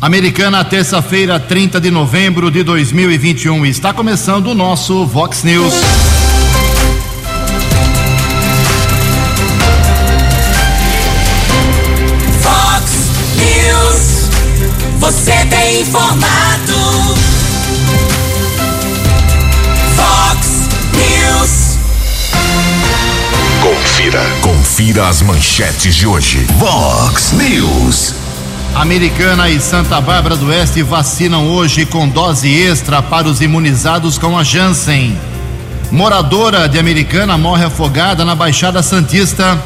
Americana, terça-feira, 30 de novembro de 2021. Está começando o nosso Vox News. Vox News. Você tem informado. Vox News. Confira. Confira as manchetes de hoje. Vox News. Americana e Santa Bárbara do Oeste vacinam hoje com dose extra para os imunizados com a Janssen. Moradora de Americana morre afogada na Baixada Santista.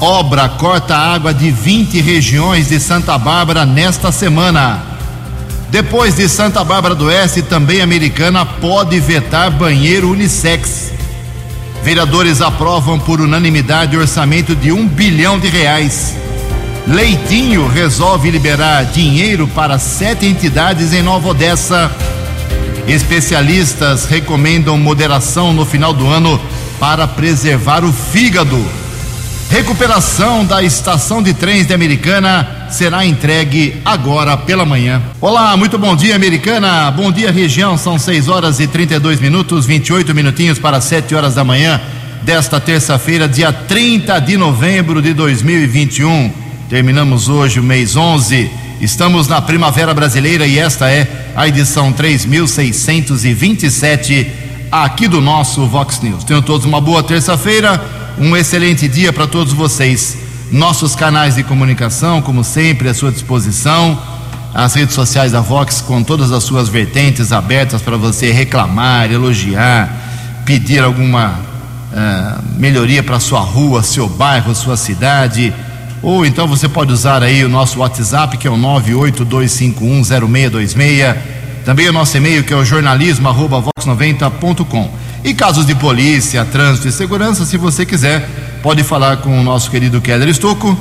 Obra corta água de 20 regiões de Santa Bárbara nesta semana. Depois de Santa Bárbara do Oeste, também Americana pode vetar banheiro unissex. Vereadores aprovam por unanimidade orçamento de um bilhão de reais. Leitinho resolve liberar dinheiro para sete entidades em Nova Odessa. Especialistas recomendam moderação no final do ano para preservar o fígado. Recuperação da estação de trens de Americana será entregue agora pela manhã. Olá, muito bom dia, Americana. Bom dia, região. São 6 horas e 32 minutos, 28 minutinhos para 7 horas da manhã desta terça-feira, dia 30 de novembro de 2021. Terminamos hoje o mês 11. Estamos na Primavera Brasileira e esta é a edição 3627 aqui do nosso Vox News. Tenham todos uma boa terça-feira, um excelente dia para todos vocês. Nossos canais de comunicação, como sempre, à sua disposição. As redes sociais da Vox com todas as suas vertentes abertas para você reclamar, elogiar, pedir alguma uh, melhoria para sua rua, seu bairro, sua cidade ou então você pode usar aí o nosso WhatsApp, que é o 982510626. Também o nosso e-mail, que é o jornalismo.vox90.com. E casos de polícia, trânsito e segurança, se você quiser, pode falar com o nosso querido Keller Estocco.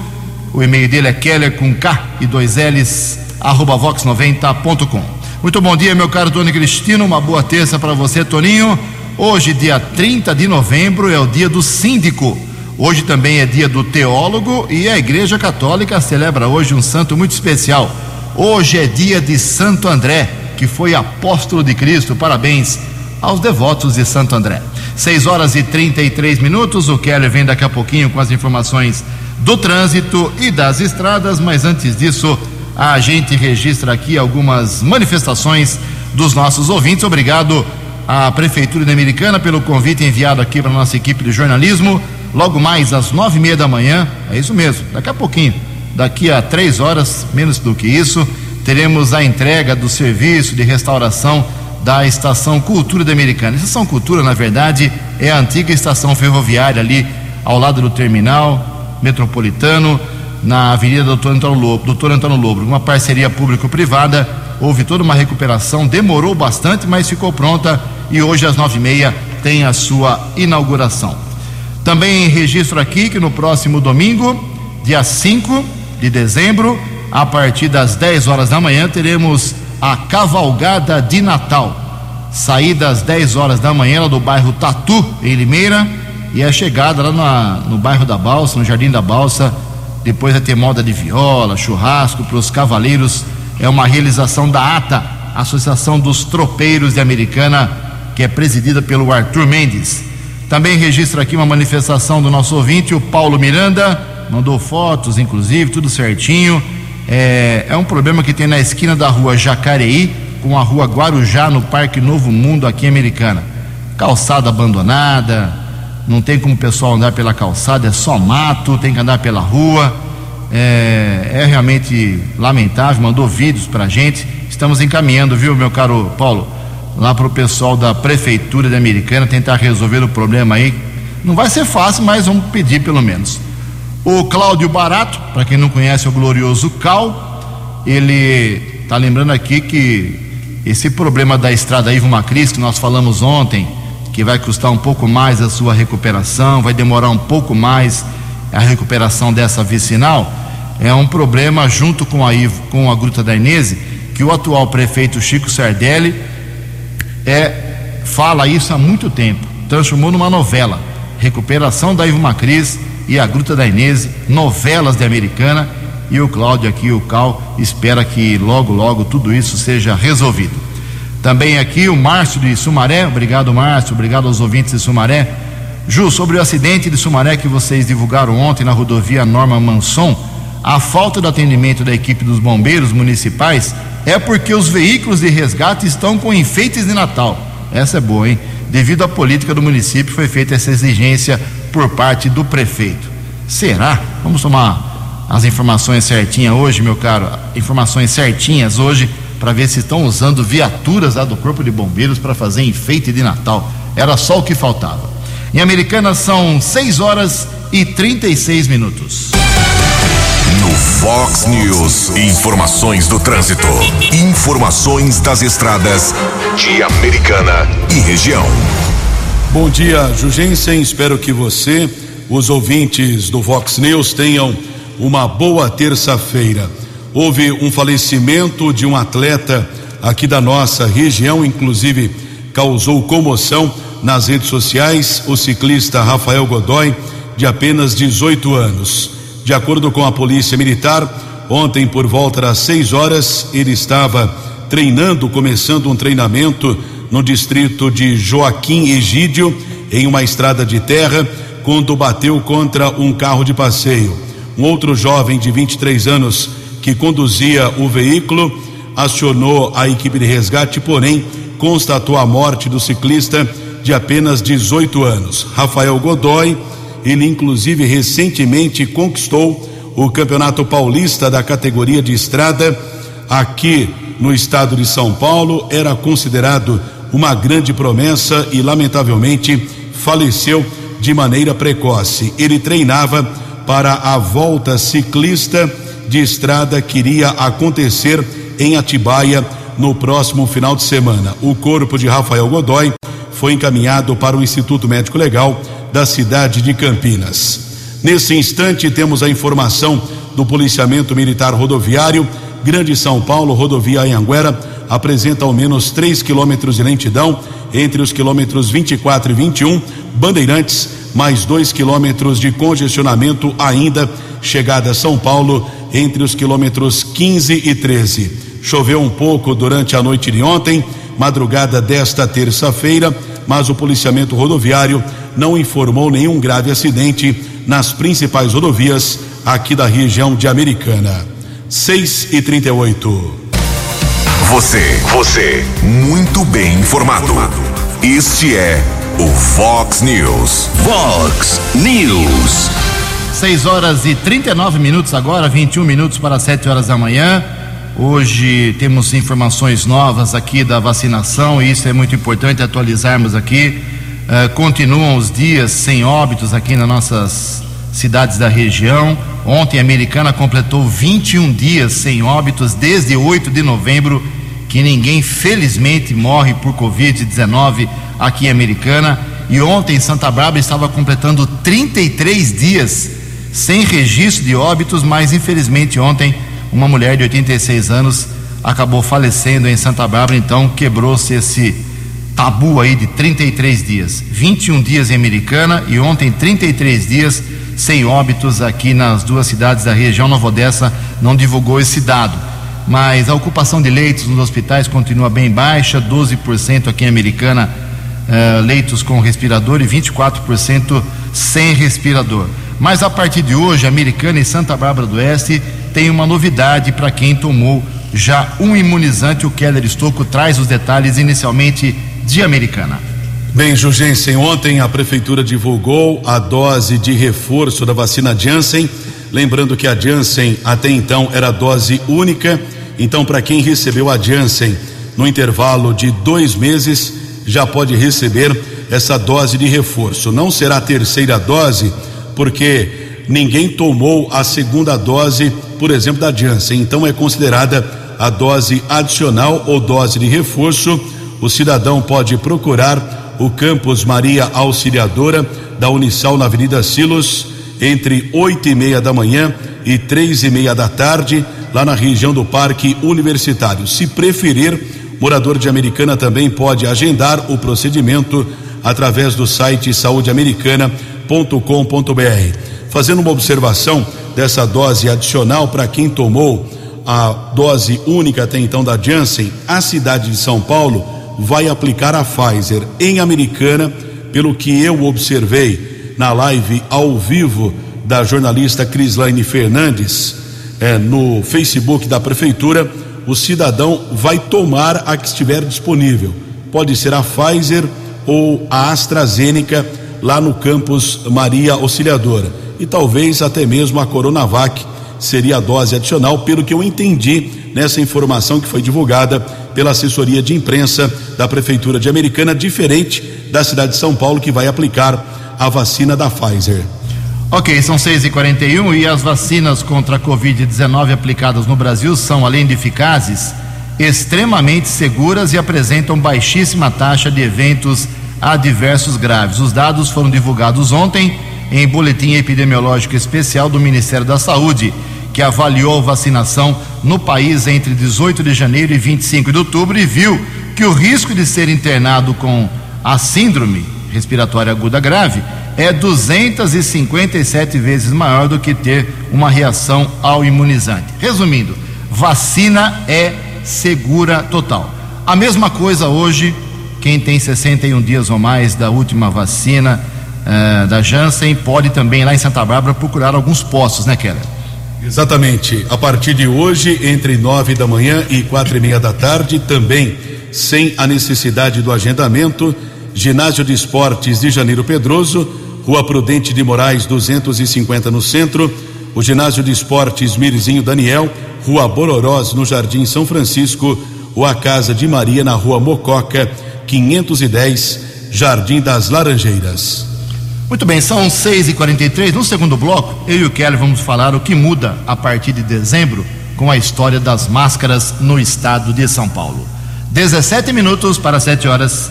O e-mail dele é keller com K e dois L's, arroba vox90.com. Muito bom dia, meu caro Tony Cristino. Uma boa terça para você, Toninho. Hoje, dia 30 de novembro, é o dia do síndico. Hoje também é dia do teólogo e a Igreja Católica celebra hoje um santo muito especial. Hoje é dia de Santo André, que foi apóstolo de Cristo. Parabéns aos devotos de Santo André. 6 horas e 33 minutos. O Keller vem daqui a pouquinho com as informações do trânsito e das estradas, mas antes disso, a gente registra aqui algumas manifestações dos nossos ouvintes. Obrigado à Prefeitura de Americana pelo convite enviado aqui para a nossa equipe de jornalismo logo mais às nove e meia da manhã, é isso mesmo, daqui a pouquinho, daqui a três horas, menos do que isso, teremos a entrega do serviço de restauração da Estação Cultura da Americana. Estação Cultura, na verdade, é a antiga estação ferroviária ali ao lado do terminal metropolitano, na Avenida Doutor Antônio Lobo, Doutor Antônio Lobo, uma parceria público-privada. Houve toda uma recuperação, demorou bastante, mas ficou pronta e hoje às nove e meia tem a sua inauguração. Também registro aqui que no próximo domingo, dia 5 de dezembro, a partir das 10 horas da manhã, teremos a cavalgada de Natal. Saída às 10 horas da manhã do bairro Tatu, em Limeira, e a chegada lá na, no bairro da Balsa, no Jardim da Balsa. Depois vai ter moda de viola, churrasco para os cavaleiros. É uma realização da ATA, Associação dos Tropeiros de Americana, que é presidida pelo Arthur Mendes. Também registra aqui uma manifestação do nosso ouvinte, o Paulo Miranda, mandou fotos, inclusive, tudo certinho. É, é um problema que tem na esquina da rua Jacareí com a rua Guarujá, no Parque Novo Mundo, aqui em Americana. Calçada abandonada, não tem como o pessoal andar pela calçada, é só mato, tem que andar pela rua. É, é realmente lamentável, mandou vídeos pra gente. Estamos encaminhando, viu, meu caro Paulo? Lá para o pessoal da Prefeitura de Americana tentar resolver o problema aí. Não vai ser fácil, mas vamos pedir pelo menos. O Cláudio Barato, para quem não conhece o glorioso Cal, ele está lembrando aqui que esse problema da estrada Ivo Macris, que nós falamos ontem, que vai custar um pouco mais a sua recuperação, vai demorar um pouco mais a recuperação dessa vicinal, é um problema junto com a, Ivo, com a Gruta da Inese, que o atual prefeito Chico Sardelli é, fala isso há muito tempo, transformou numa novela. Recuperação da Ivo Macris e a Gruta da Inês, novelas de Americana, e o Cláudio aqui, o Cal, espera que logo, logo tudo isso seja resolvido. Também aqui o Márcio de Sumaré, obrigado Márcio, obrigado aos ouvintes de Sumaré. Ju, sobre o acidente de Sumaré que vocês divulgaram ontem na rodovia Norma Manson, a falta de atendimento da equipe dos bombeiros municipais é porque os veículos de resgate estão com enfeites de Natal. Essa é boa, hein? Devido à política do município, foi feita essa exigência por parte do prefeito. Será? Vamos tomar as informações certinhas hoje, meu caro. Informações certinhas hoje para ver se estão usando viaturas lá do Corpo de Bombeiros para fazer enfeite de Natal. Era só o que faltava. Em Americana são 6 horas e 36 minutos. Fox News, informações do trânsito. Informações das estradas de Americana e região. Bom dia, Jugensen. Espero que você, os ouvintes do Fox News, tenham uma boa terça-feira. Houve um falecimento de um atleta aqui da nossa região, inclusive causou comoção nas redes sociais, o ciclista Rafael Godoy, de apenas 18 anos. De acordo com a Polícia Militar, ontem por volta das 6 horas, ele estava treinando, começando um treinamento no distrito de Joaquim Egídio, em uma estrada de terra, quando bateu contra um carro de passeio. Um outro jovem de 23 anos que conduzia o veículo acionou a equipe de resgate, porém constatou a morte do ciclista de apenas 18 anos. Rafael Godoy, ele inclusive recentemente conquistou o Campeonato Paulista da categoria de estrada aqui no estado de São Paulo, era considerado uma grande promessa e lamentavelmente faleceu de maneira precoce. Ele treinava para a volta ciclista de estrada que iria acontecer em Atibaia no próximo final de semana. O corpo de Rafael Godoy foi encaminhado para o Instituto Médico Legal da cidade de Campinas. Nesse instante, temos a informação do policiamento militar rodoviário. Grande São Paulo, rodovia Anhanguera, apresenta ao menos 3 quilômetros de lentidão entre os quilômetros 24 e 21. Bandeirantes, mais 2 quilômetros de congestionamento ainda. Chegada a São Paulo, entre os quilômetros 15 e 13. Choveu um pouco durante a noite de ontem, madrugada desta terça-feira, mas o policiamento rodoviário não informou nenhum grave acidente nas principais rodovias aqui da região de Americana. 6 e 38. Você, você, muito bem informado. Este é o Fox News. Fox News. 6 horas e 39 minutos agora, 21 minutos para 7 horas da manhã. Hoje temos informações novas aqui da vacinação e isso é muito importante atualizarmos aqui. Uh, continuam os dias sem óbitos aqui nas nossas cidades da região. Ontem a Americana completou 21 dias sem óbitos desde 8 de novembro, que ninguém felizmente morre por Covid-19 aqui em Americana. E ontem Santa Bárbara estava completando 33 dias sem registro de óbitos, mas infelizmente ontem uma mulher de 86 anos acabou falecendo em Santa Bárbara, então quebrou-se esse tabu aí de 33 dias. 21 dias em Americana e ontem 33 dias sem óbitos aqui nas duas cidades da região. Nova Odessa não divulgou esse dado. Mas a ocupação de leitos nos hospitais continua bem baixa, 12% aqui em Americana, eh, leitos com respirador e 24% sem respirador. Mas a partir de hoje, Americana e Santa Bárbara do Oeste tem uma novidade para quem tomou já um imunizante. O Keller Estocco traz os detalhes inicialmente de Americana. Bem, Jugensen, ontem a prefeitura divulgou a dose de reforço da vacina Janssen. Lembrando que a Janssen até então era dose única. Então, para quem recebeu a Janssen no intervalo de dois meses, já pode receber essa dose de reforço. Não será a terceira dose porque ninguém tomou a segunda dose, por exemplo, da Janssen. Então é considerada a dose adicional ou dose de reforço. O cidadão pode procurar o campus Maria Auxiliadora da Unisal na Avenida Silos entre oito e meia da manhã e três e meia da tarde, lá na região do Parque Universitário. Se preferir, morador de Americana também pode agendar o procedimento através do site saudeamericana.com.br. Fazendo uma observação, dessa dose adicional para quem tomou a dose única até então da Janssen, a cidade de São Paulo vai aplicar a Pfizer em Americana, pelo que eu observei na live ao vivo da jornalista Crislaine Fernandes é, no Facebook da prefeitura, o cidadão vai tomar a que estiver disponível. Pode ser a Pfizer ou a AstraZeneca lá no campus Maria Auxiliadora. E talvez até mesmo a Coronavac seria a dose adicional, pelo que eu entendi nessa informação que foi divulgada pela assessoria de imprensa da Prefeitura de Americana, diferente da cidade de São Paulo, que vai aplicar a vacina da Pfizer. Ok, são 6 e 41 e as vacinas contra a Covid-19 aplicadas no Brasil são, além de eficazes, extremamente seguras e apresentam baixíssima taxa de eventos adversos graves. Os dados foram divulgados ontem em boletim epidemiológico especial do Ministério da Saúde, que avaliou vacinação no país entre 18 de janeiro e 25 de outubro e viu que o risco de ser internado com a síndrome respiratória aguda grave é 257 vezes maior do que ter uma reação ao imunizante. Resumindo, vacina é segura total. A mesma coisa hoje, quem tem 61 dias ou mais da última vacina uh, da Janssen pode também lá em Santa Bárbara procurar alguns postos, né, Keller? Exatamente. A partir de hoje, entre nove da manhã e quatro e meia da tarde, também sem a necessidade do agendamento, Ginásio de Esportes de Janeiro Pedroso, Rua Prudente de Moraes 250 no centro, o Ginásio de Esportes Mirzinho Daniel, Rua Bororós no Jardim São Francisco, ou a Casa de Maria na Rua Mococa 510, Jardim das Laranjeiras. Muito bem, são 6 e 43 No segundo bloco, eu e o Kelly vamos falar o que muda a partir de dezembro com a história das máscaras no estado de São Paulo. 17 minutos para 7 horas.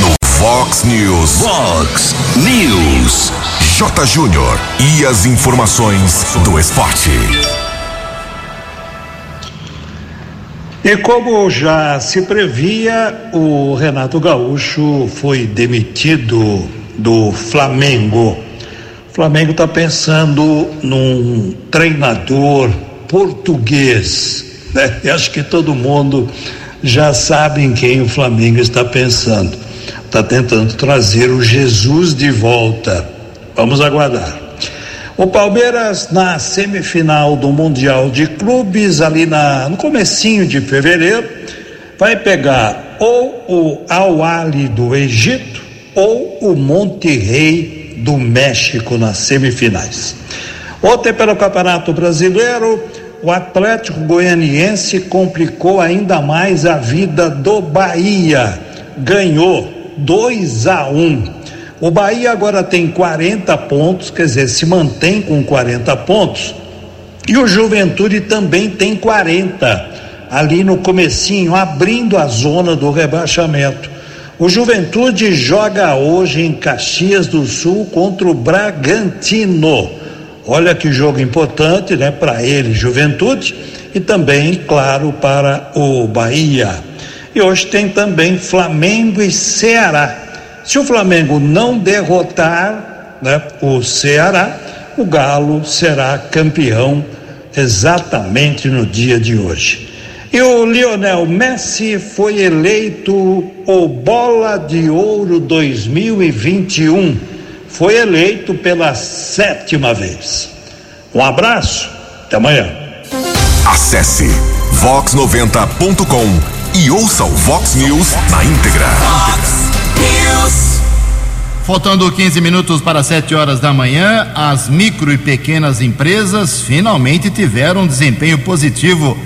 No Fox News. Fox News. J. Júnior. E as informações do esporte. E como já se previa, o Renato Gaúcho foi demitido do Flamengo. O Flamengo está pensando num treinador português. Né? Eu acho que todo mundo já sabe em quem o Flamengo está pensando. Está tentando trazer o Jesus de volta. Vamos aguardar. O Palmeiras na semifinal do Mundial de Clubes, ali na, no comecinho de fevereiro, vai pegar ou o Al-Ali do Egito ou o Monte Rei do México nas semifinais. Ontem, pelo Campeonato Brasileiro, o Atlético Goianiense complicou ainda mais a vida do Bahia. Ganhou 2 a 1. Um. O Bahia agora tem 40 pontos, quer dizer, se mantém com 40 pontos. E o Juventude também tem 40, ali no comecinho, abrindo a zona do rebaixamento. O Juventude joga hoje em Caxias do Sul contra o Bragantino. Olha que jogo importante, né, para ele, Juventude, e também, claro, para o Bahia. E hoje tem também Flamengo e Ceará. Se o Flamengo não derrotar né, o Ceará, o Galo será campeão exatamente no dia de hoje. E o Lionel Messi foi eleito o Bola de Ouro 2021. Foi eleito pela sétima vez. Um abraço, até amanhã. Acesse vox90.com e ouça o Vox News na íntegra. News. Faltando 15 minutos para 7 horas da manhã, as micro e pequenas empresas finalmente tiveram um desempenho positivo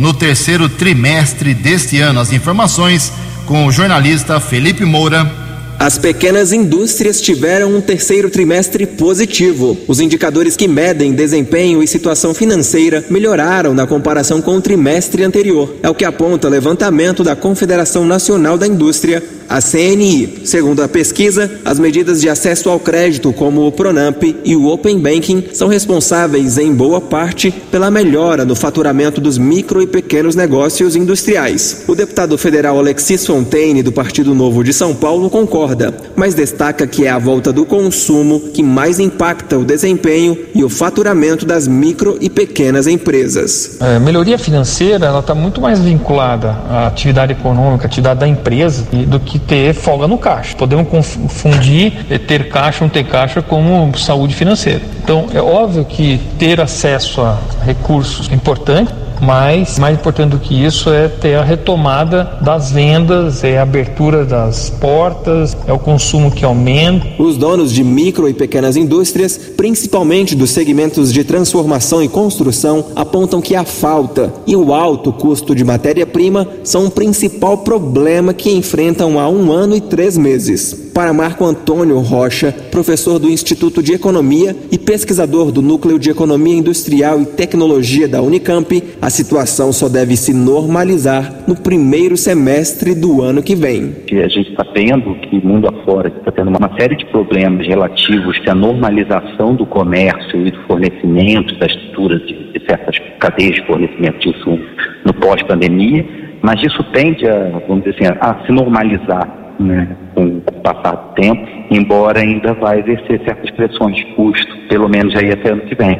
no terceiro trimestre deste ano. As informações com o jornalista Felipe Moura. As pequenas indústrias tiveram um terceiro trimestre positivo. Os indicadores que medem desempenho e situação financeira melhoraram na comparação com o trimestre anterior. É o que aponta levantamento da Confederação Nacional da Indústria, a CNI. Segundo a pesquisa, as medidas de acesso ao crédito, como o Pronamp e o Open Banking, são responsáveis, em boa parte, pela melhora no faturamento dos micro e pequenos negócios industriais. O deputado federal Alexis Fontaine, do Partido Novo de São Paulo, concorda, mas destaca que é a volta do consumo que mais impacta o desempenho e o faturamento das micro e pequenas empresas. A é, melhoria financeira está muito mais vinculada à atividade econômica, à atividade da empresa, do que ter folga no caixa. Podemos confundir ter caixa ou não ter caixa como saúde financeira. Então, é óbvio que ter acesso a recursos é importante, mas mais importante do que isso é ter a retomada das vendas, é a abertura das portas, é o consumo que aumenta. Os donos de micro e pequenas indústrias, principalmente dos segmentos de transformação e construção, apontam que a falta e o alto custo de matéria-prima são o principal problema que enfrentam há um ano e três meses. Para Marco Antônio Rocha, professor do Instituto de Economia e pesquisador do Núcleo de Economia Industrial e Tecnologia da Unicamp, a situação só deve se normalizar no primeiro semestre do ano que vem. A gente está vendo que mundo afora está tendo uma série de problemas relativos à normalização do comércio e do fornecimento, das estruturas de, de certas cadeias de fornecimento de insumos no pós-pandemia, mas isso tende a, vamos dizer assim, a se normalizar né, com o passar do tempo, embora ainda vai exercer certas pressões de custo, pelo menos aí até ano que vem.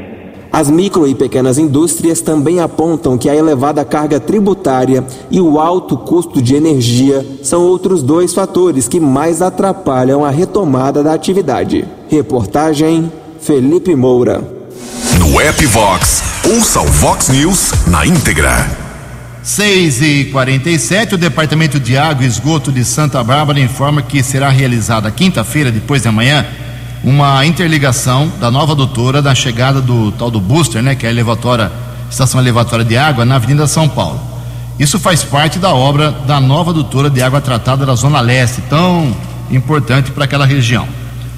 As micro e pequenas indústrias também apontam que a elevada carga tributária e o alto custo de energia são outros dois fatores que mais atrapalham a retomada da atividade. Reportagem Felipe Moura. No app Vox, ouça o Vox News na íntegra. 6 e 47 o Departamento de Água e Esgoto de Santa Bárbara informa que será realizada quinta-feira, depois de amanhã, uma interligação da nova doutora da chegada do tal do booster, né, que é a elevatória, estação elevatória de água na Avenida São Paulo. Isso faz parte da obra da nova doutora de água tratada da Zona Leste, tão importante para aquela região.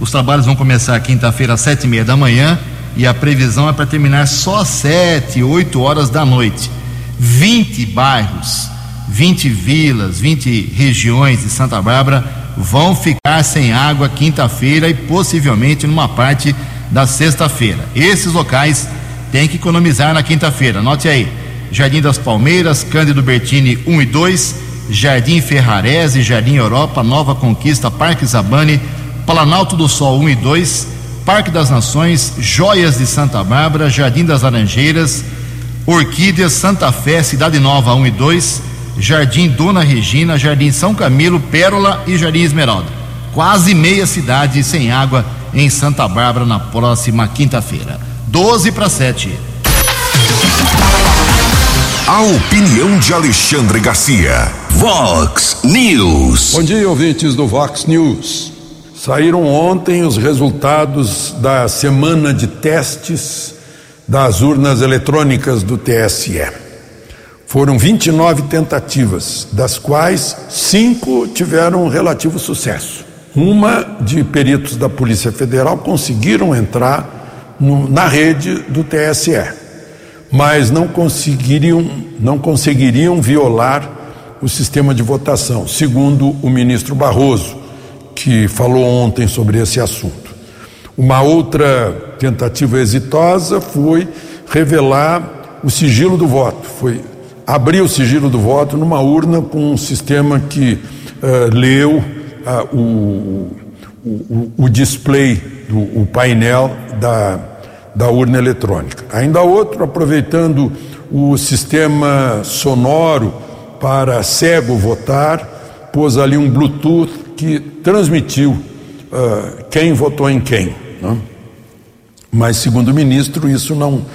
Os trabalhos vão começar quinta-feira às sete e meia da manhã e a previsão é para terminar só às sete, oito horas da noite. 20 bairros, 20 vilas, 20 regiões de Santa Bárbara vão ficar sem água quinta-feira e possivelmente numa parte da sexta-feira. Esses locais têm que economizar na quinta-feira. Anote aí: Jardim das Palmeiras, Cândido Bertini 1 e 2, Jardim Ferrarese, Jardim Europa, Nova Conquista, Parque Zabane, Planalto do Sol 1 e 2, Parque das Nações, Joias de Santa Bárbara, Jardim das Laranjeiras, Orquídeas, Santa Fé, Cidade Nova 1 e 2, Jardim Dona Regina, Jardim São Camilo, Pérola e Jardim Esmeralda. Quase meia cidade sem água em Santa Bárbara na próxima quinta-feira. 12 para 7. A opinião de Alexandre Garcia. Vox News. Bom dia, ouvintes do Vox News. Saíram ontem os resultados da semana de testes das urnas eletrônicas do TSE. Foram 29 tentativas, das quais cinco tiveram relativo sucesso. Uma de peritos da Polícia Federal conseguiram entrar no, na rede do TSE, mas não conseguiriam, não conseguiriam violar o sistema de votação, segundo o ministro Barroso, que falou ontem sobre esse assunto. Uma outra tentativa exitosa foi revelar o sigilo do voto, foi abrir o sigilo do voto numa urna com um sistema que uh, leu uh, o, o, o, display, do, o painel da, da urna eletrônica. Ainda outro, aproveitando o sistema sonoro para cego votar, pôs ali um Bluetooth que transmitiu uh, quem votou em quem. Né? Mas, segundo o ministro, isso não,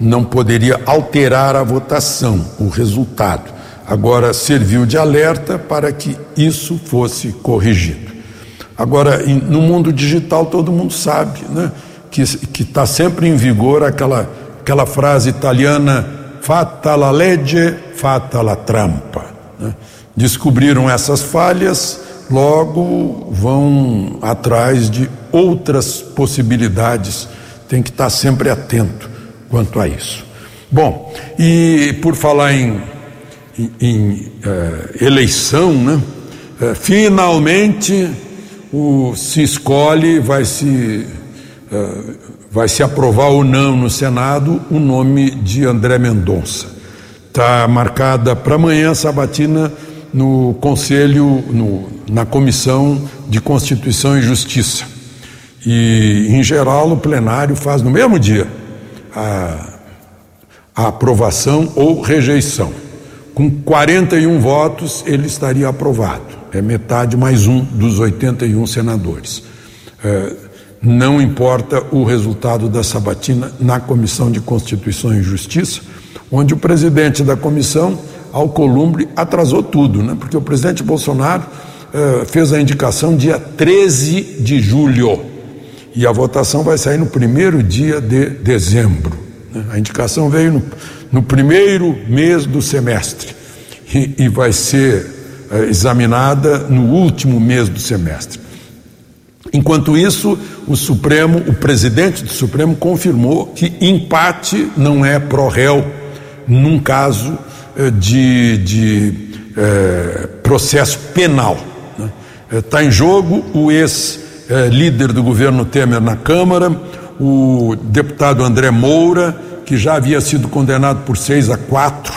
não poderia alterar a votação, o resultado. Agora, serviu de alerta para que isso fosse corrigido. Agora, no mundo digital, todo mundo sabe né, que está sempre em vigor aquela, aquela frase italiana: fatta la legge, fatta la trampa. Né? Descobriram essas falhas, logo vão atrás de outras possibilidades. Tem que estar sempre atento quanto a isso. Bom, e por falar em, em, em uh, eleição, né? É, finalmente o, se escolhe, vai se, é, vai se aprovar ou não no Senado o nome de André Mendonça. Está marcada para amanhã sabatina no Conselho, no, na Comissão de Constituição e Justiça. E, em geral, o plenário faz no mesmo dia a, a aprovação ou rejeição. Com 41 votos, ele estaria aprovado. É metade mais um dos 81 senadores. É, não importa o resultado da sabatina na Comissão de Constituição e Justiça, onde o presidente da comissão, Alcolumbre, atrasou tudo, né? porque o presidente Bolsonaro é, fez a indicação dia 13 de julho e a votação vai sair no primeiro dia de dezembro. Né? A indicação veio no no primeiro mês do semestre e, e vai ser é, examinada no último mês do semestre. Enquanto isso, o Supremo, o presidente do Supremo confirmou que empate não é pró-réu num caso é, de, de é, processo penal. Está né? em jogo o ex-líder do governo Temer na Câmara, o deputado André Moura que já havia sido condenado por 6 a 4,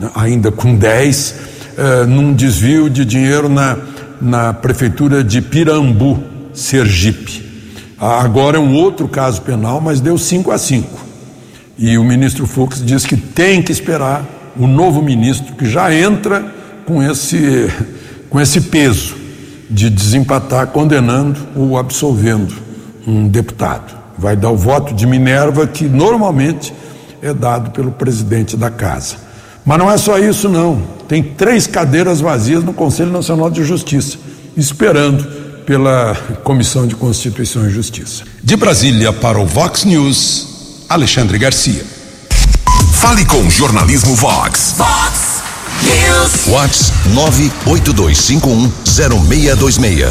né, ainda com 10, eh, num desvio de dinheiro na, na prefeitura de Pirambu, Sergipe. Ah, agora é um outro caso penal, mas deu 5 a 5. E o ministro Fux diz que tem que esperar o novo ministro, que já entra com esse, com esse peso de desempatar condenando ou absolvendo um deputado. Vai dar o voto de Minerva, que normalmente é dado pelo presidente da casa. Mas não é só isso, não. Tem três cadeiras vazias no Conselho Nacional de Justiça, esperando pela Comissão de Constituição e Justiça. De Brasília para o Vox News, Alexandre Garcia. Fale com o jornalismo Vox. Vox Vox 982510626.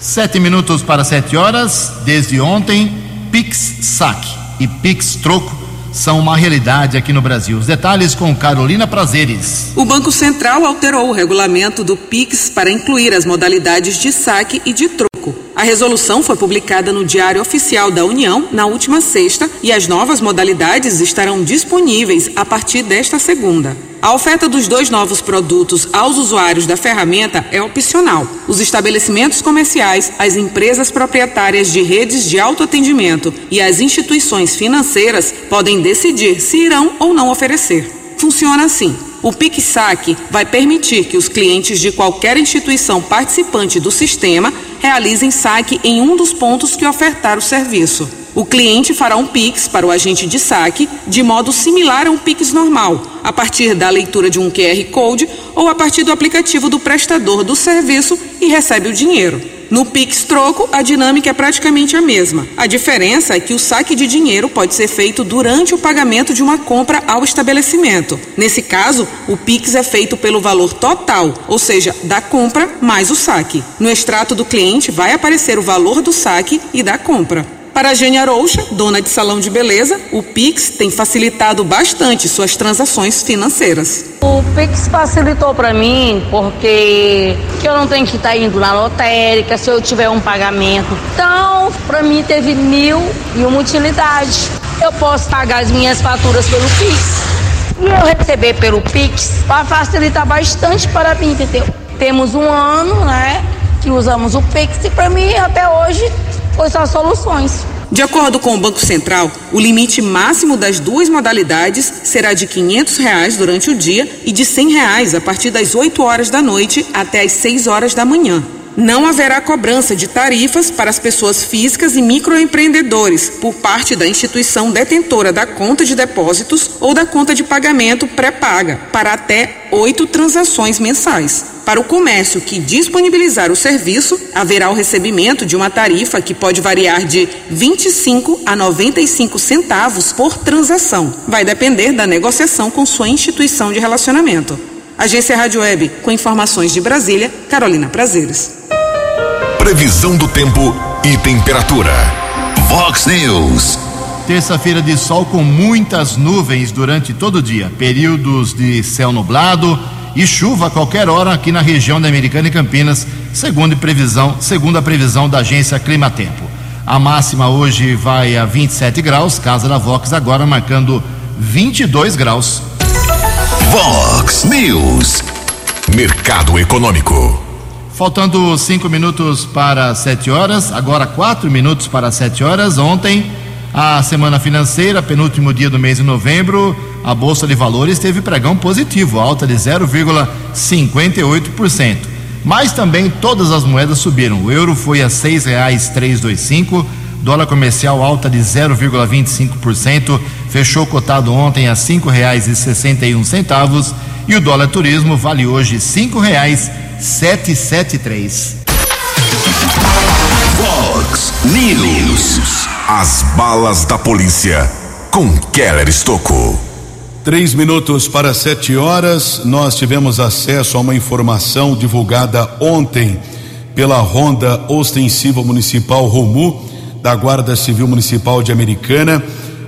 Sete minutos para sete horas. Desde ontem, Pix Saque e Pix Troco são uma realidade aqui no Brasil. Os detalhes com Carolina Prazeres. O Banco Central alterou o regulamento do PIX para incluir as modalidades de saque e de troco. A resolução foi publicada no Diário Oficial da União na última sexta e as novas modalidades estarão disponíveis a partir desta segunda. A oferta dos dois novos produtos aos usuários da ferramenta é opcional. Os estabelecimentos comerciais, as empresas proprietárias de redes de autoatendimento e as instituições financeiras podem decidir se irão ou não oferecer. Funciona assim. O PicSac vai permitir que os clientes de qualquer instituição participante do sistema realizem saque em um dos pontos que ofertar o serviço. O cliente fará um Pix para o agente de saque de modo similar a um Pix normal, a partir da leitura de um QR Code ou a partir do aplicativo do prestador do serviço e recebe o dinheiro. No Pix Troco, a dinâmica é praticamente a mesma. A diferença é que o saque de dinheiro pode ser feito durante o pagamento de uma compra ao estabelecimento. Nesse caso, o Pix é feito pelo valor total, ou seja, da compra mais o saque. No extrato do cliente vai aparecer o valor do saque e da compra. Para a Gênia Arouxa, dona de salão de beleza, o Pix tem facilitado bastante suas transações financeiras. O Pix facilitou para mim porque que eu não tenho que estar tá indo na lotérica se eu tiver um pagamento. Então, para mim teve mil e uma utilidade. Eu posso pagar as minhas faturas pelo Pix. E eu receber pelo Pix vai facilitar bastante para mim, entendeu? Temos um ano, né, que usamos o Pix e para mim até hoje foi só soluções. De acordo com o Banco Central, o limite máximo das duas modalidades será de 500 reais durante o dia e de 100 reais a partir das 8 horas da noite até as 6 horas da manhã. Não haverá cobrança de tarifas para as pessoas físicas e microempreendedores por parte da instituição detentora da conta de depósitos ou da conta de pagamento pré-paga para até oito transações mensais. Para o comércio que disponibilizar o serviço, haverá o recebimento de uma tarifa que pode variar de 25 a 95 centavos por transação. Vai depender da negociação com sua instituição de relacionamento. Agência Rádio Web, com informações de Brasília, Carolina Prazeres. Previsão do tempo e temperatura. Vox News. Terça-feira de sol com muitas nuvens durante todo o dia. Períodos de céu nublado e chuva a qualquer hora aqui na região da Americana e Campinas, segundo, previsão, segundo a previsão da agência Climatempo. A máxima hoje vai a 27 graus, casa da Vox agora marcando 22 graus. Vox News. Mercado Econômico. Faltando cinco minutos para sete horas, agora quatro minutos para sete horas. Ontem, a semana financeira, penúltimo dia do mês de novembro, a Bolsa de Valores teve pregão positivo, alta de 0,58%. Mas também todas as moedas subiram. O euro foi a dois cinco, dólar comercial alta de 0,25%, fechou cotado ontem a cinco reais e o dólar turismo vale hoje cinco reais 773. Fox News. As balas da polícia com Keller Estocou. Três minutos para sete horas, nós tivemos acesso a uma informação divulgada ontem pela Ronda Ostensiva Municipal Romu, da Guarda Civil Municipal de Americana.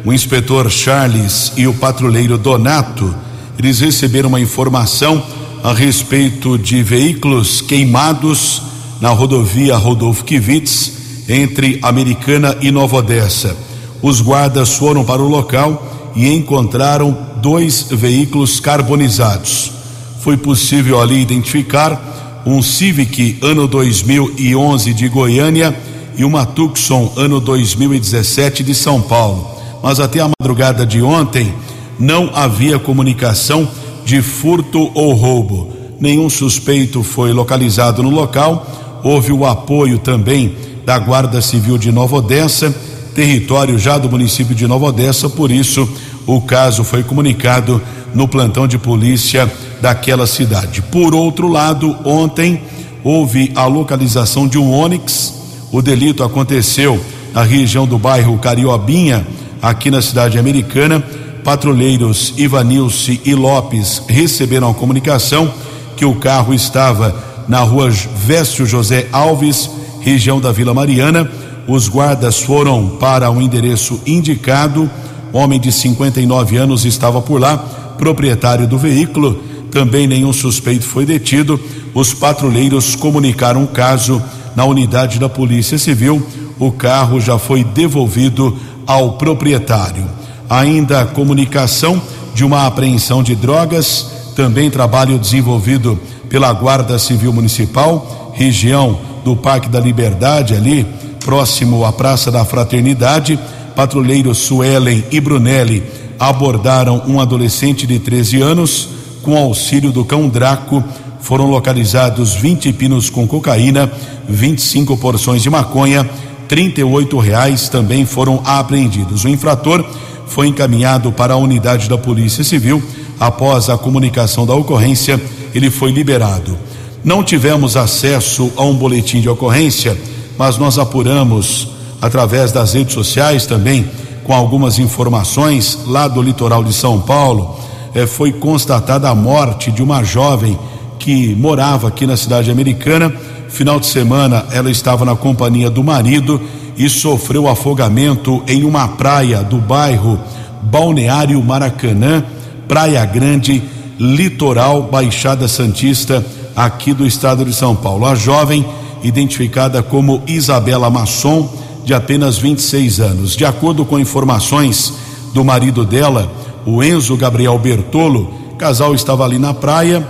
O inspetor Charles e o patrulheiro Donato, eles receberam uma informação a respeito de veículos queimados na rodovia Rodolfo Kivitz, entre Americana e Nova Odessa. Os guardas foram para o local e encontraram dois veículos carbonizados. Foi possível ali identificar um Civic ano 2011 de Goiânia e uma Tucson ano 2017 de São Paulo. Mas até a madrugada de ontem não havia comunicação de furto ou roubo. Nenhum suspeito foi localizado no local. Houve o apoio também da Guarda Civil de Nova Odessa, território já do município de Nova Odessa, por isso o caso foi comunicado no plantão de polícia daquela cidade. Por outro lado, ontem houve a localização de um Onix. O delito aconteceu na região do bairro Cariobinha, aqui na cidade americana patrulheiros Ivanilce e Lopes receberam a comunicação que o carro estava na rua Vécio José Alves, região da Vila Mariana. Os guardas foram para o endereço indicado. Homem de 59 anos estava por lá, proprietário do veículo. Também nenhum suspeito foi detido. Os patrulheiros comunicaram o caso na unidade da Polícia Civil. O carro já foi devolvido ao proprietário ainda a comunicação de uma apreensão de drogas, também trabalho desenvolvido pela Guarda Civil Municipal, região do Parque da Liberdade, ali próximo à Praça da Fraternidade. Patrulheiros Suelen e Brunelli abordaram um adolescente de 13 anos. Com auxílio do cão Draco, foram localizados 20 pinos com cocaína, 25 porções de maconha, 38 reais também foram apreendidos. O infrator foi encaminhado para a unidade da Polícia Civil. Após a comunicação da ocorrência, ele foi liberado. Não tivemos acesso a um boletim de ocorrência, mas nós apuramos através das redes sociais também, com algumas informações lá do litoral de São Paulo. Eh, foi constatada a morte de uma jovem que morava aqui na cidade americana. Final de semana, ela estava na companhia do marido e sofreu afogamento em uma praia do bairro Balneário Maracanã, Praia Grande, litoral Baixada Santista, aqui do estado de São Paulo. A jovem, identificada como Isabela Masson, de apenas 26 anos. De acordo com informações do marido dela, o Enzo Gabriel Bertolo, o casal estava ali na praia.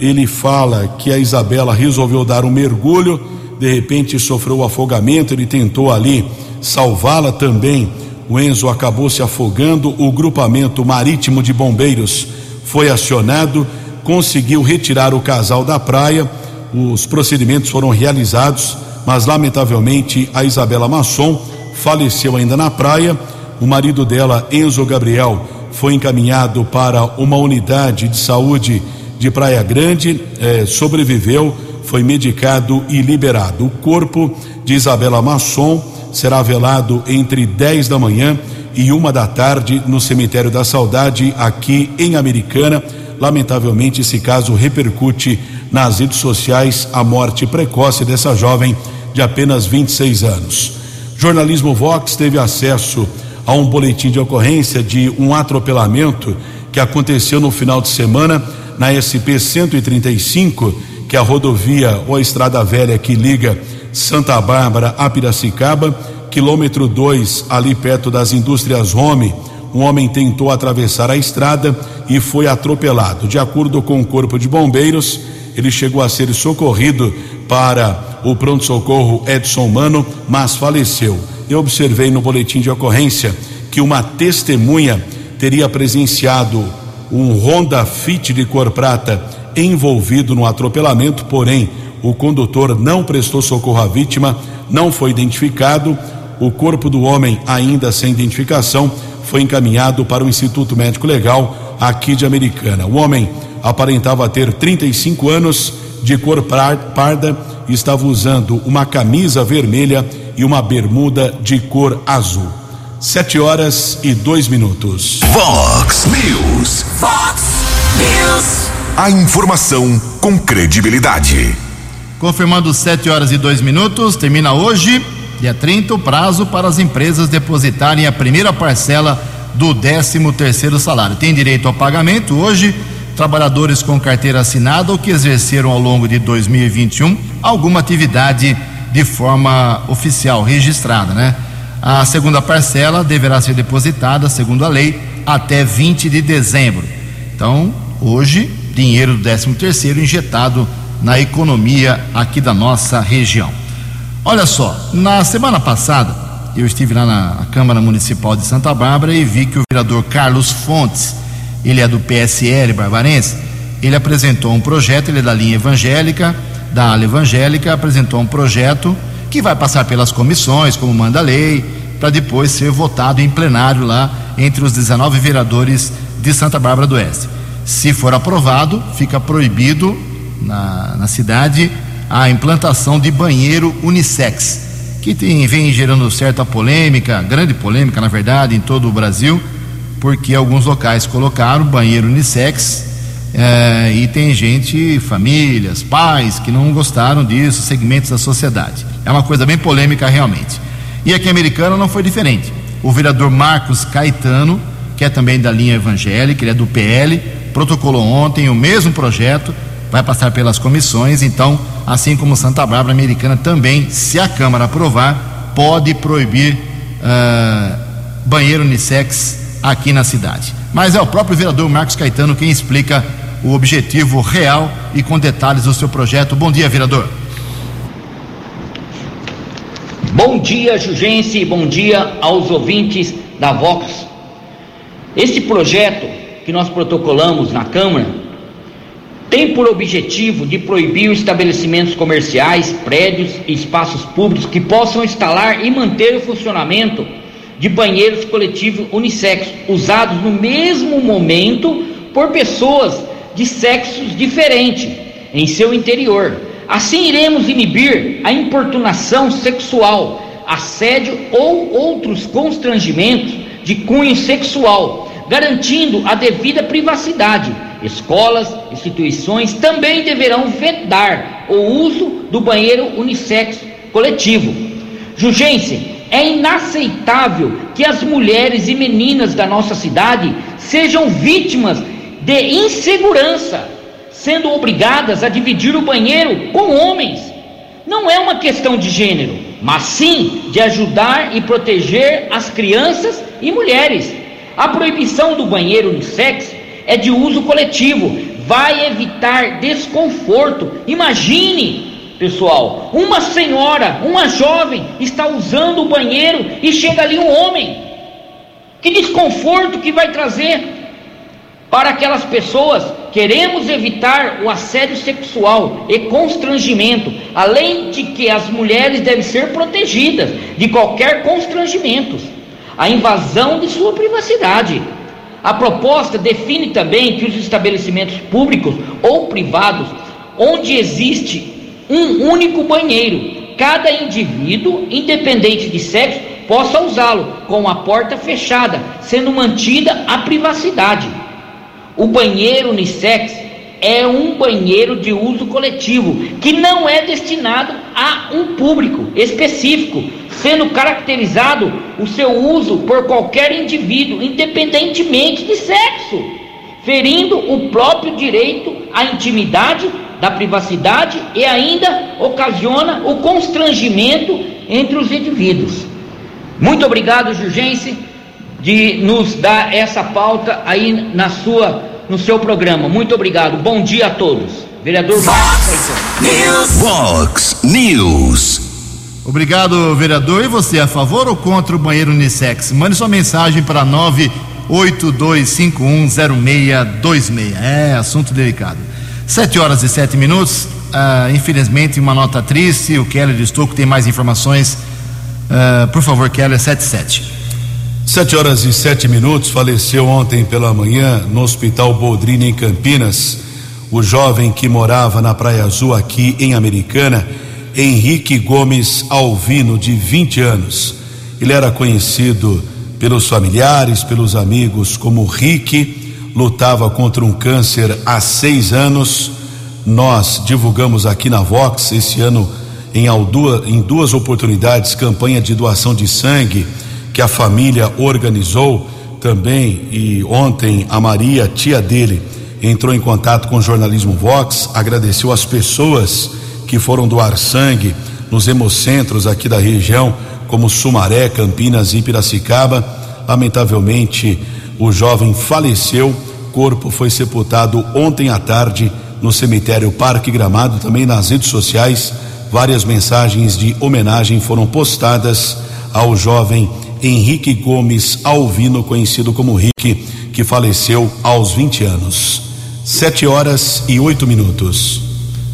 Ele fala que a Isabela resolveu dar um mergulho de repente sofreu afogamento, ele tentou ali salvá-la também. O Enzo acabou se afogando, o grupamento marítimo de bombeiros foi acionado, conseguiu retirar o casal da praia. Os procedimentos foram realizados, mas lamentavelmente a Isabela Masson faleceu ainda na praia. O marido dela, Enzo Gabriel, foi encaminhado para uma unidade de saúde de Praia Grande, eh, sobreviveu foi medicado e liberado. O corpo de Isabela Masson será velado entre 10 da manhã e uma da tarde no cemitério da Saudade, aqui em Americana. Lamentavelmente, esse caso repercute nas redes sociais a morte precoce dessa jovem de apenas 26 anos. Jornalismo Vox teve acesso a um boletim de ocorrência de um atropelamento que aconteceu no final de semana na SP 135, que a rodovia ou a estrada velha que liga Santa Bárbara a Piracicaba, quilômetro 2, ali perto das indústrias Home, um homem tentou atravessar a estrada e foi atropelado. De acordo com o Corpo de Bombeiros, ele chegou a ser socorrido para o pronto-socorro Edson Mano, mas faleceu. Eu observei no boletim de ocorrência que uma testemunha teria presenciado um Honda Fit de cor prata envolvido no atropelamento, porém o condutor não prestou socorro à vítima, não foi identificado. O corpo do homem, ainda sem identificação, foi encaminhado para o Instituto Médico Legal aqui de Americana. O homem aparentava ter 35 anos, de cor parda, estava usando uma camisa vermelha e uma bermuda de cor azul. Sete horas e dois minutos. Vox News. Fox News. A informação com credibilidade. Confirmando 7 horas e 2 minutos, termina hoje, dia 30, o prazo para as empresas depositarem a primeira parcela do 13 terceiro salário. Tem direito ao pagamento hoje trabalhadores com carteira assinada ou que exerceram ao longo de 2021 alguma atividade de forma oficial, registrada, né? A segunda parcela deverá ser depositada, segundo a lei, até 20 de dezembro. Então, hoje, dinheiro do 13 terceiro injetado na economia aqui da nossa região. Olha só, na semana passada eu estive lá na Câmara Municipal de Santa Bárbara e vi que o vereador Carlos Fontes, ele é do PSL Barbarense, ele apresentou um projeto, ele é da linha evangélica, da ala evangélica, apresentou um projeto que vai passar pelas comissões, como manda a lei, para depois ser votado em plenário lá entre os 19 vereadores de Santa Bárbara do Oeste. Se for aprovado, fica proibido na, na cidade a implantação de banheiro unissex, que tem, vem gerando certa polêmica, grande polêmica, na verdade, em todo o Brasil, porque alguns locais colocaram banheiro unissex é, e tem gente, famílias, pais que não gostaram disso, segmentos da sociedade. É uma coisa bem polêmica realmente. E aqui em Americana não foi diferente. O vereador Marcos Caetano, que é também da linha evangélica, ele é do PL, protocolou ontem o mesmo projeto, vai passar pelas comissões, então, assim como Santa Bárbara Americana também, se a Câmara aprovar, pode proibir uh, banheiro unissex aqui na cidade. Mas é o próprio vereador Marcos Caetano quem explica o objetivo real e com detalhes do seu projeto. Bom dia, vereador. Bom dia, Jugense, bom dia aos ouvintes da Vox. Este projeto que nós protocolamos na Câmara tem por objetivo de proibir estabelecimentos comerciais, prédios e espaços públicos que possam instalar e manter o funcionamento de banheiros coletivos unissex usados no mesmo momento por pessoas de sexos diferentes em seu interior. Assim iremos inibir a importunação sexual, assédio ou outros constrangimentos de cunho sexual, garantindo a devida privacidade. Escolas, instituições também deverão vedar o uso do banheiro unissex coletivo. Jugense, é inaceitável que as mulheres e meninas da nossa cidade sejam vítimas de insegurança, sendo obrigadas a dividir o banheiro com homens. Não é uma questão de gênero, mas sim de ajudar e proteger as crianças e mulheres. A proibição do banheiro unissex é de uso coletivo, vai evitar desconforto. Imagine, pessoal, uma senhora, uma jovem está usando o banheiro e chega ali um homem. Que desconforto que vai trazer para aquelas pessoas, queremos evitar o assédio sexual e constrangimento, além de que as mulheres devem ser protegidas de qualquer constrangimento, a invasão de sua privacidade. A proposta define também que os estabelecimentos públicos ou privados, onde existe um único banheiro, cada indivíduo, independente de sexo, possa usá-lo com a porta fechada, sendo mantida a privacidade. O banheiro unissex é um banheiro de uso coletivo que não é destinado a um público específico, sendo caracterizado o seu uso por qualquer indivíduo, independentemente de sexo. ferindo o próprio direito à intimidade, da privacidade e ainda ocasiona o constrangimento entre os indivíduos. Muito obrigado, Jurgense, de nos dar essa pauta aí na sua, no seu programa. Muito obrigado. Bom dia a todos. Vereador Fox News. Fox News. Obrigado, vereador. E você, a favor ou contra o banheiro unissex? Mande sua mensagem para 982510626. É, assunto delicado. Sete horas e sete minutos. Ah, infelizmente, uma nota triste. O Keller Estouco tem mais informações. Ah, por favor, Keller, 77. Sete horas e sete minutos, faleceu ontem pela manhã no Hospital Boldrini, em Campinas, o jovem que morava na Praia Azul, aqui em Americana, Henrique Gomes Alvino, de 20 anos. Ele era conhecido pelos familiares, pelos amigos como Rick, lutava contra um câncer há seis anos. Nós divulgamos aqui na Vox esse ano em, aldua, em duas oportunidades campanha de doação de sangue que a família organizou também e ontem a Maria, tia dele, entrou em contato com o jornalismo Vox, agradeceu as pessoas que foram doar sangue nos hemocentros aqui da região, como Sumaré, Campinas e Piracicaba. Lamentavelmente, o jovem faleceu, corpo foi sepultado ontem à tarde no cemitério Parque Gramado, também nas redes sociais. Várias mensagens de homenagem foram postadas ao jovem Henrique Gomes Alvino, conhecido como Rick, que faleceu aos 20 anos. Sete horas e oito minutos.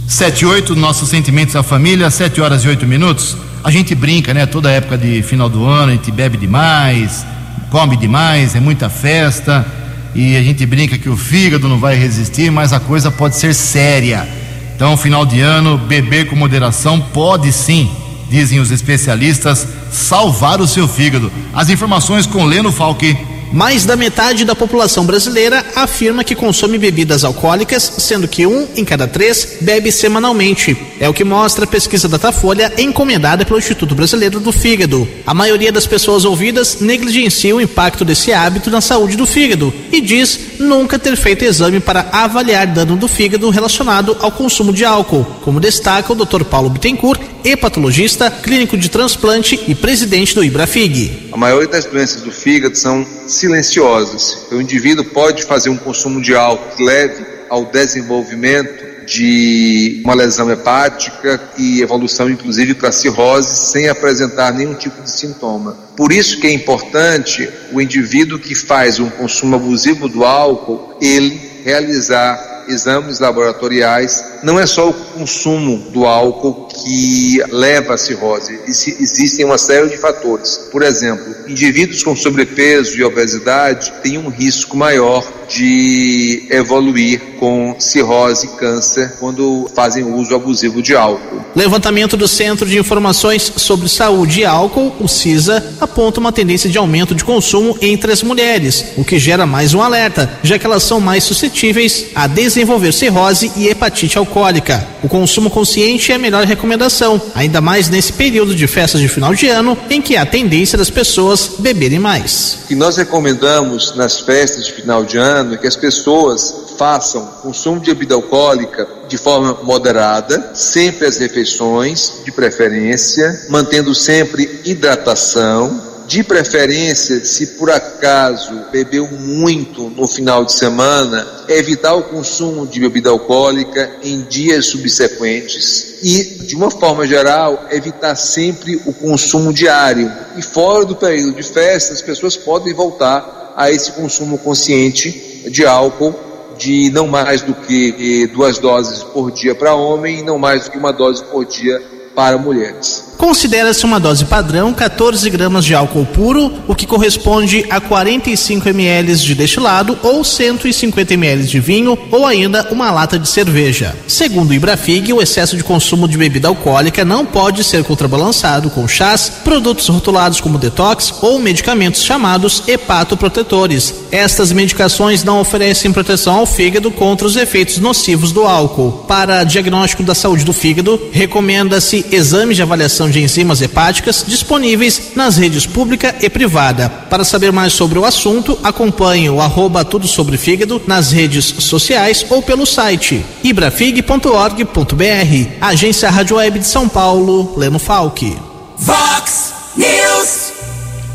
Sete oito, nossos sentimentos à família, sete horas e oito minutos. A gente brinca, né? Toda época de final do ano, a gente bebe demais, come demais, é muita festa. E a gente brinca que o fígado não vai resistir, mas a coisa pode ser séria. Então, final de ano, beber com moderação pode sim, dizem os especialistas, salvar o seu fígado. As informações com Leno Falque. Mais da metade da população brasileira afirma que consome bebidas alcoólicas, sendo que um em cada três bebe semanalmente. É o que mostra a pesquisa Datafolha encomendada pelo Instituto Brasileiro do Fígado. A maioria das pessoas ouvidas negligencia o impacto desse hábito na saúde do fígado e diz nunca ter feito exame para avaliar dano do fígado relacionado ao consumo de álcool, como destaca o Dr. Paulo Bittencourt, hepatologista, clínico de transplante e presidente do Ibrafig. A maioria das doenças do fígado são silenciosas. O indivíduo pode fazer um consumo de álcool leve ao desenvolvimento de uma lesão hepática e evolução inclusive para cirrose sem apresentar nenhum tipo de sintoma. Por isso que é importante o indivíduo que faz um consumo abusivo do álcool, ele realizar exames laboratoriais, não é só o consumo do álcool que leva à cirrose, existem uma série de fatores. Por exemplo, indivíduos com sobrepeso e obesidade têm um risco maior de evoluir com cirrose e câncer quando fazem uso abusivo de álcool. Levantamento do Centro de Informações sobre Saúde e Álcool, o CISA, aponta uma tendência de aumento de consumo entre as mulheres, o que gera mais um alerta, já que elas são mais suscetíveis a desenvolver cirrose e hepatite alcoólica. O consumo consciente é a melhor recomendação, ainda mais nesse período de festas de final de ano em que há tendência das pessoas beberem mais. O que nós recomendamos nas festas de final de ano é que as pessoas façam consumo de bebida alcoólica de forma moderada, sempre as refeições, de preferência, mantendo sempre hidratação, de preferência, se por acaso bebeu muito no final de semana, evitar o consumo de bebida alcoólica em dias subsequentes e, de uma forma geral, evitar sempre o consumo diário. E fora do período de festa, as pessoas podem voltar a esse consumo consciente de álcool de não mais do que duas doses por dia para homem e não mais do que uma dose por dia para mulheres. Considera-se uma dose padrão 14 gramas de álcool puro, o que corresponde a 45 ml de destilado ou 150 ml de vinho ou ainda uma lata de cerveja. Segundo o Ibrafig, o excesso de consumo de bebida alcoólica não pode ser contrabalançado com chás, produtos rotulados como detox ou medicamentos chamados hepatoprotetores. Estas medicações não oferecem proteção ao fígado contra os efeitos nocivos do álcool. Para diagnóstico da saúde do fígado, recomenda-se exame de avaliação de de enzimas hepáticas disponíveis nas redes pública e privada. Para saber mais sobre o assunto, acompanhe o arroba Tudo Sobre Fígado nas redes sociais ou pelo site ibrafig.org.br. Agência Rádio Web de São Paulo, Leno Falque. Vox News.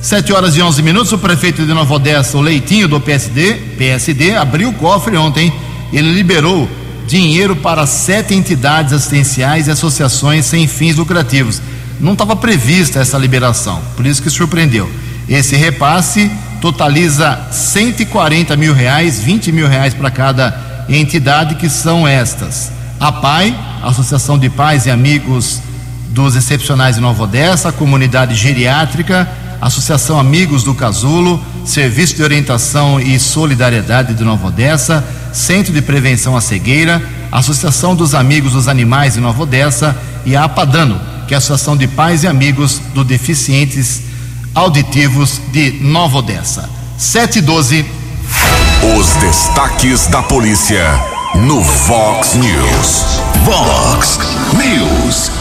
7 horas e 11 minutos. O prefeito de Nova Odessa, o Leitinho do PSD, PSD, abriu o cofre ontem. Ele liberou dinheiro para sete entidades assistenciais e associações sem fins lucrativos. Não estava prevista essa liberação, por isso que surpreendeu. Esse repasse totaliza 140 mil reais, 20 mil reais para cada entidade, que são estas: a PAI, Associação de Pais e Amigos dos Excepcionais de Nova Odessa, Comunidade Geriátrica, Associação Amigos do Casulo, Serviço de Orientação e Solidariedade de Nova Odessa, Centro de Prevenção à Cegueira, Associação dos Amigos dos Animais de Nova Odessa e a APADANO, que é a Associação de Pais e Amigos dos Deficientes Auditivos de Nova Odessa. 712. Os destaques da polícia no Vox News. Vox News.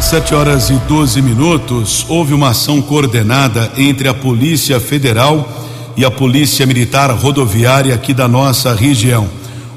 7 horas e 12 minutos. Houve uma ação coordenada entre a Polícia Federal e a Polícia Militar Rodoviária aqui da nossa região.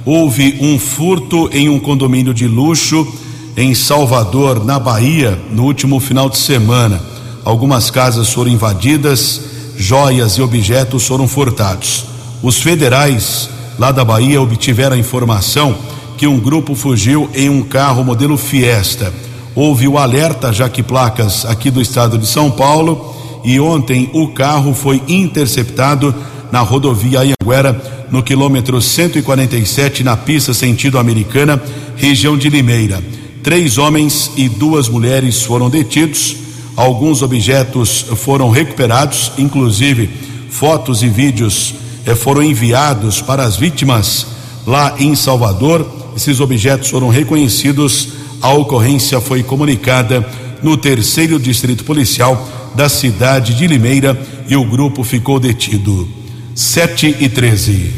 Houve um furto em um condomínio de luxo em Salvador, na Bahia, no último final de semana. Algumas casas foram invadidas, joias e objetos foram furtados. Os federais lá da Bahia obtiveram a informação que um grupo fugiu em um carro modelo Fiesta. Houve o alerta já que placas aqui do estado de São Paulo e ontem o carro foi interceptado na rodovia Anhanguera, no quilômetro 147, na pista sentido americana, região de Limeira. Três homens e duas mulheres foram detidos, alguns objetos foram recuperados, inclusive fotos e vídeos eh, foram enviados para as vítimas lá em Salvador. Esses objetos foram reconhecidos, a ocorrência foi comunicada no terceiro distrito policial da cidade de Limeira e o grupo ficou detido. 7 e 13.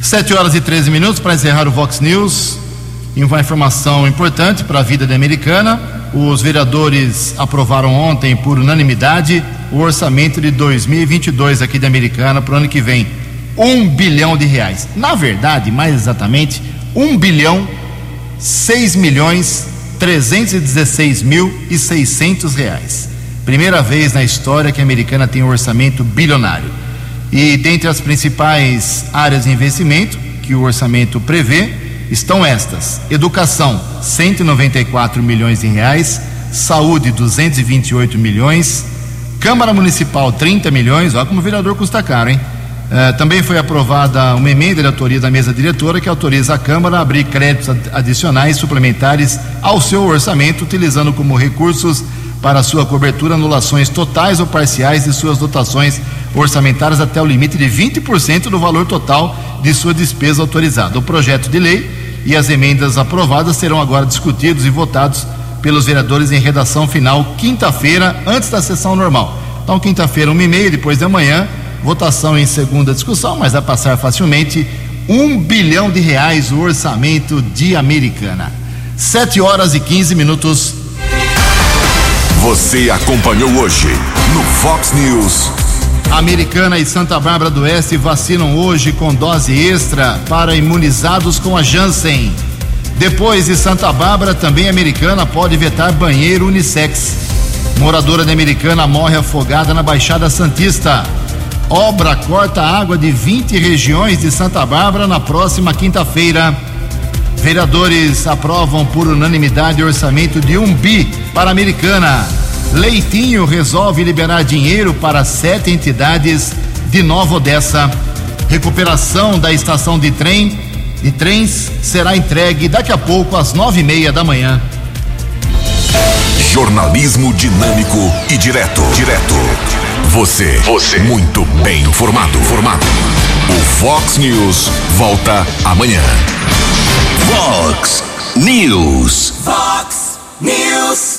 7 horas e 13 minutos para encerrar o Vox News. E uma informação importante para a vida da americana: os vereadores aprovaram ontem, por unanimidade, o orçamento de 2022 aqui da americana para o ano que vem. Um bilhão de reais. Na verdade, mais exatamente, um bilhão 6 milhões 316 mil e 600 reais. Primeira vez na história que a americana tem um orçamento bilionário. E dentre as principais áreas de investimento que o orçamento prevê estão estas: educação, 194 milhões de reais, saúde, 228 milhões, Câmara Municipal, 30 milhões, olha como o vereador custa caro, hein? Uh, também foi aprovada uma emenda de autoria da mesa diretora que autoriza a Câmara a abrir créditos adicionais suplementares ao seu orçamento, utilizando como recursos para sua cobertura anulações totais ou parciais de suas dotações orçamentárias até o limite de 20% do valor total de sua despesa autorizada. O projeto de lei e as emendas aprovadas serão agora discutidos e votados pelos vereadores em redação final quinta-feira, antes da sessão normal. Então, quinta-feira, uma e meia, depois de amanhã, votação em segunda discussão, mas vai passar facilmente. Um bilhão de reais o orçamento de Americana. Sete horas e 15 minutos. Você acompanhou hoje no Fox News. Americana e Santa Bárbara do Oeste vacinam hoje com dose extra para imunizados com a Janssen. Depois de Santa Bárbara, também Americana pode vetar banheiro unissex. Moradora de Americana morre afogada na Baixada Santista. Obra corta água de 20 regiões de Santa Bárbara na próxima quinta-feira. Vereadores aprovam por unanimidade orçamento de um bi para a Americana. Leitinho resolve liberar dinheiro para sete entidades de Nova Odessa. Recuperação da estação de trem de trens será entregue daqui a pouco às nove e meia da manhã. Jornalismo dinâmico e direto. Direto. Você. Você. Muito bem informado. Formado. O Fox News volta amanhã. Fox News. Fox News.